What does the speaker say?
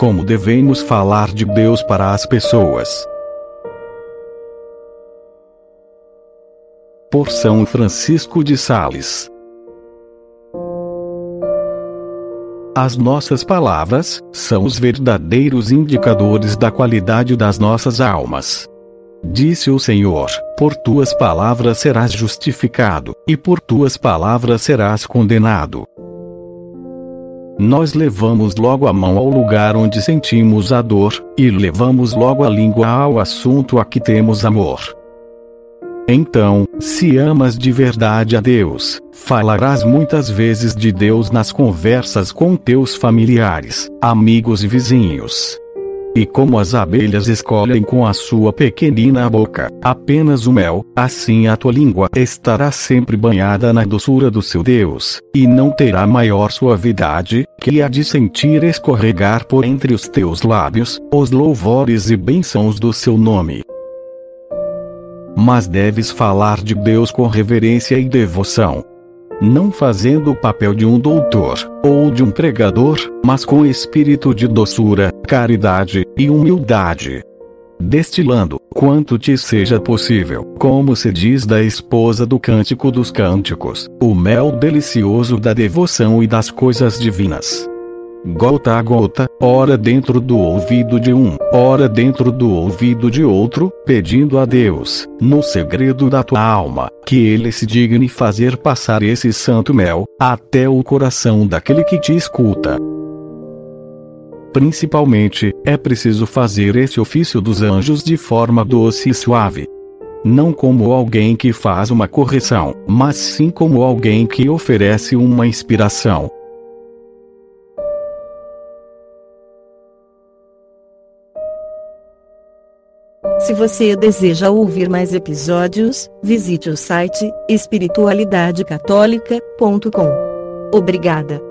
Como devemos falar de Deus para as pessoas? Por São Francisco de Sales. As nossas palavras são os verdadeiros indicadores da qualidade das nossas almas. Disse o Senhor: Por tuas palavras serás justificado, e por tuas palavras serás condenado. Nós levamos logo a mão ao lugar onde sentimos a dor, e levamos logo a língua ao assunto a que temos amor. Então, se amas de verdade a Deus, falarás muitas vezes de Deus nas conversas com teus familiares, amigos e vizinhos. E como as abelhas escolhem com a sua pequenina boca apenas o mel, assim a tua língua estará sempre banhada na doçura do seu Deus, e não terá maior suavidade, que a de sentir escorregar por entre os teus lábios, os louvores e bênçãos do seu nome. Mas deves falar de Deus com reverência e devoção, não fazendo o papel de um doutor ou de um pregador, mas com espírito de doçura, caridade e humildade. Destilando, quanto te seja possível, como se diz da esposa do Cântico dos Cânticos, o mel delicioso da devoção e das coisas divinas gota a gota, ora dentro do ouvido de um, ora dentro do ouvido de outro, pedindo a Deus, no segredo da tua alma, que ele se digne fazer passar esse santo mel, até o coração daquele que te escuta. Principalmente, é preciso fazer esse ofício dos anjos de forma doce e suave. Não como alguém que faz uma correção, mas sim como alguém que oferece uma inspiração, Se você deseja ouvir mais episódios, visite o site espiritualidadecatólica.com. Obrigada.